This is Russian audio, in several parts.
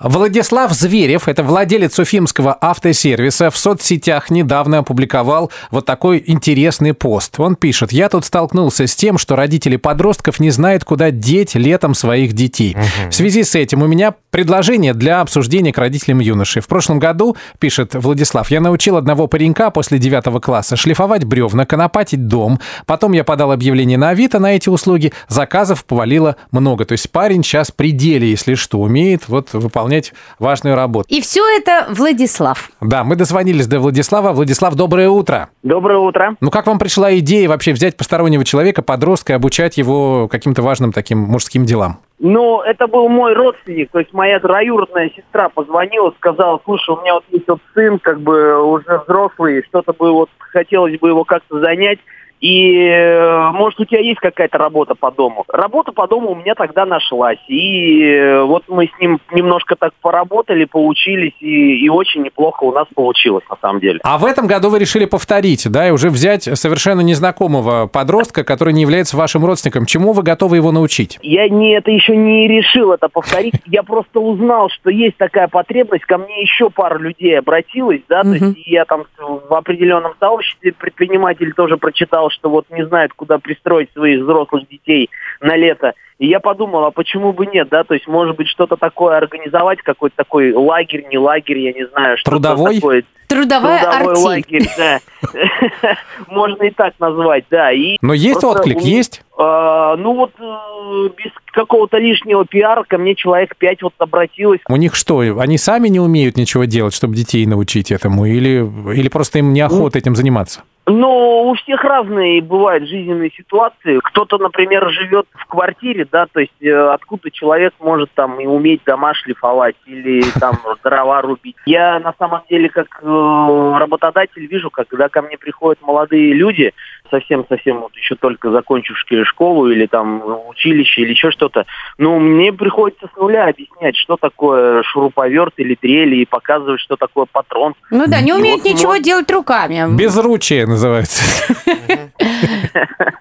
Владислав Зверев, это владелец уфимского автосервиса, в соцсетях недавно опубликовал вот такой интересный пост. Он пишет, я тут столкнулся с тем, что родители подростков не знают, куда деть летом своих детей. Угу. В связи с этим у меня предложение для обсуждения к родителям юноши. В прошлом году, пишет Владислав, я научил одного паренька после девятого класса шлифовать бревна, конопатить дом. Потом я подал объявление на Авито на эти услуги. Заказов повалило много. То есть парень сейчас при деле, если что, умеет вот выполнять выполнять важную работу. И все это Владислав. Да, мы дозвонились до Владислава. Владислав, доброе утро. Доброе утро. Ну, как вам пришла идея вообще взять постороннего человека, подростка, и обучать его каким-то важным таким мужским делам? Ну, это был мой родственник, то есть моя троюродная сестра позвонила, сказала, слушай, у меня вот есть вот сын, как бы уже взрослый, что-то бы вот хотелось бы его как-то занять, и, э, может, у тебя есть какая-то работа по дому. Работа по дому у меня тогда нашлась. И э, вот мы с ним немножко так поработали, поучились, и, и очень неплохо у нас получилось, на самом деле. А в этом году вы решили повторить, да, и уже взять совершенно незнакомого подростка, который не является вашим родственником. Чему вы готовы его научить? Я не, это еще не решил это повторить. Я просто узнал, что есть такая потребность. Ко мне еще пара людей обратилась, да, то есть я там в определенном сообществе предприниматель тоже прочитал, что вот не знают, куда пристроить своих взрослых детей на лето. И я подумал, а почему бы нет, да, то есть, может быть, что-то такое организовать, какой-то такой лагерь, не лагерь, я не знаю, что Трудовой? такое. Трудовой, Трудовой лагерь, да. Можно и так назвать, да. И Но есть отклик, есть? А, ну вот э, без какого-то лишнего пиара ко мне человек пять вот обратилось. У них что, они сами не умеют ничего делать, чтобы детей научить этому? Или, или просто им неохота этим заниматься? Ну, у всех разные бывают жизненные ситуации. Кто-то, например, живет в квартире, да, то есть э, откуда человек может там и уметь дома шлифовать или там дрова рубить. Я на самом деле как э, работодатель вижу, когда ко мне приходят молодые люди, совсем-совсем вот еще только закончившие школу или там училище или еще что-то, ну, мне приходится с нуля объяснять, что такое шуруповерт или дрель и показывать, что такое патрон. Ну да, не умеют вот ничего может... делать руками. Безручие называется.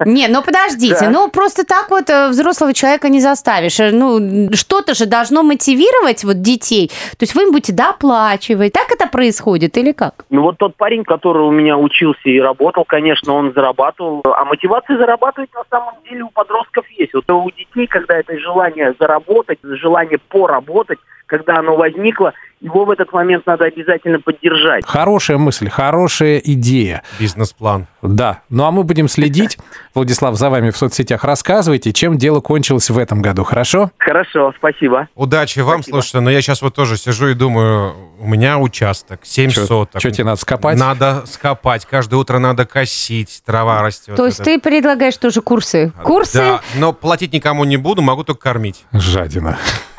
Не, ну подождите, ну просто так вот э, взрослого человека не заставишь. Э, ну, что-то же должно мотивировать вот детей. То есть вы им будете доплачивать. Так это происходит или как? Ну вот тот парень, который у меня учился и работал, конечно, он зарабатывал. А мотивация зарабатывать на самом деле у подростков есть. Вот у детей, когда это желание заработать, желание поработать, когда оно возникло, его в этот момент надо обязательно поддержать. Хорошая мысль, хорошая идея. Бизнес-план. Да. Ну а мы будем следить, Владислав, за вами в соцсетях. Рассказывайте, чем дело кончилось в этом году, хорошо? Хорошо, спасибо. Удачи вам, спасибо. слушайте. Но я сейчас вот тоже сижу и думаю, у меня участок, 7 Чё, соток. Что тебе надо скопать? Надо скопать. Каждое утро надо косить, трава растет. То есть это. ты предлагаешь тоже курсы? Курсы? Да, но платить никому не буду, могу только кормить. Жадина.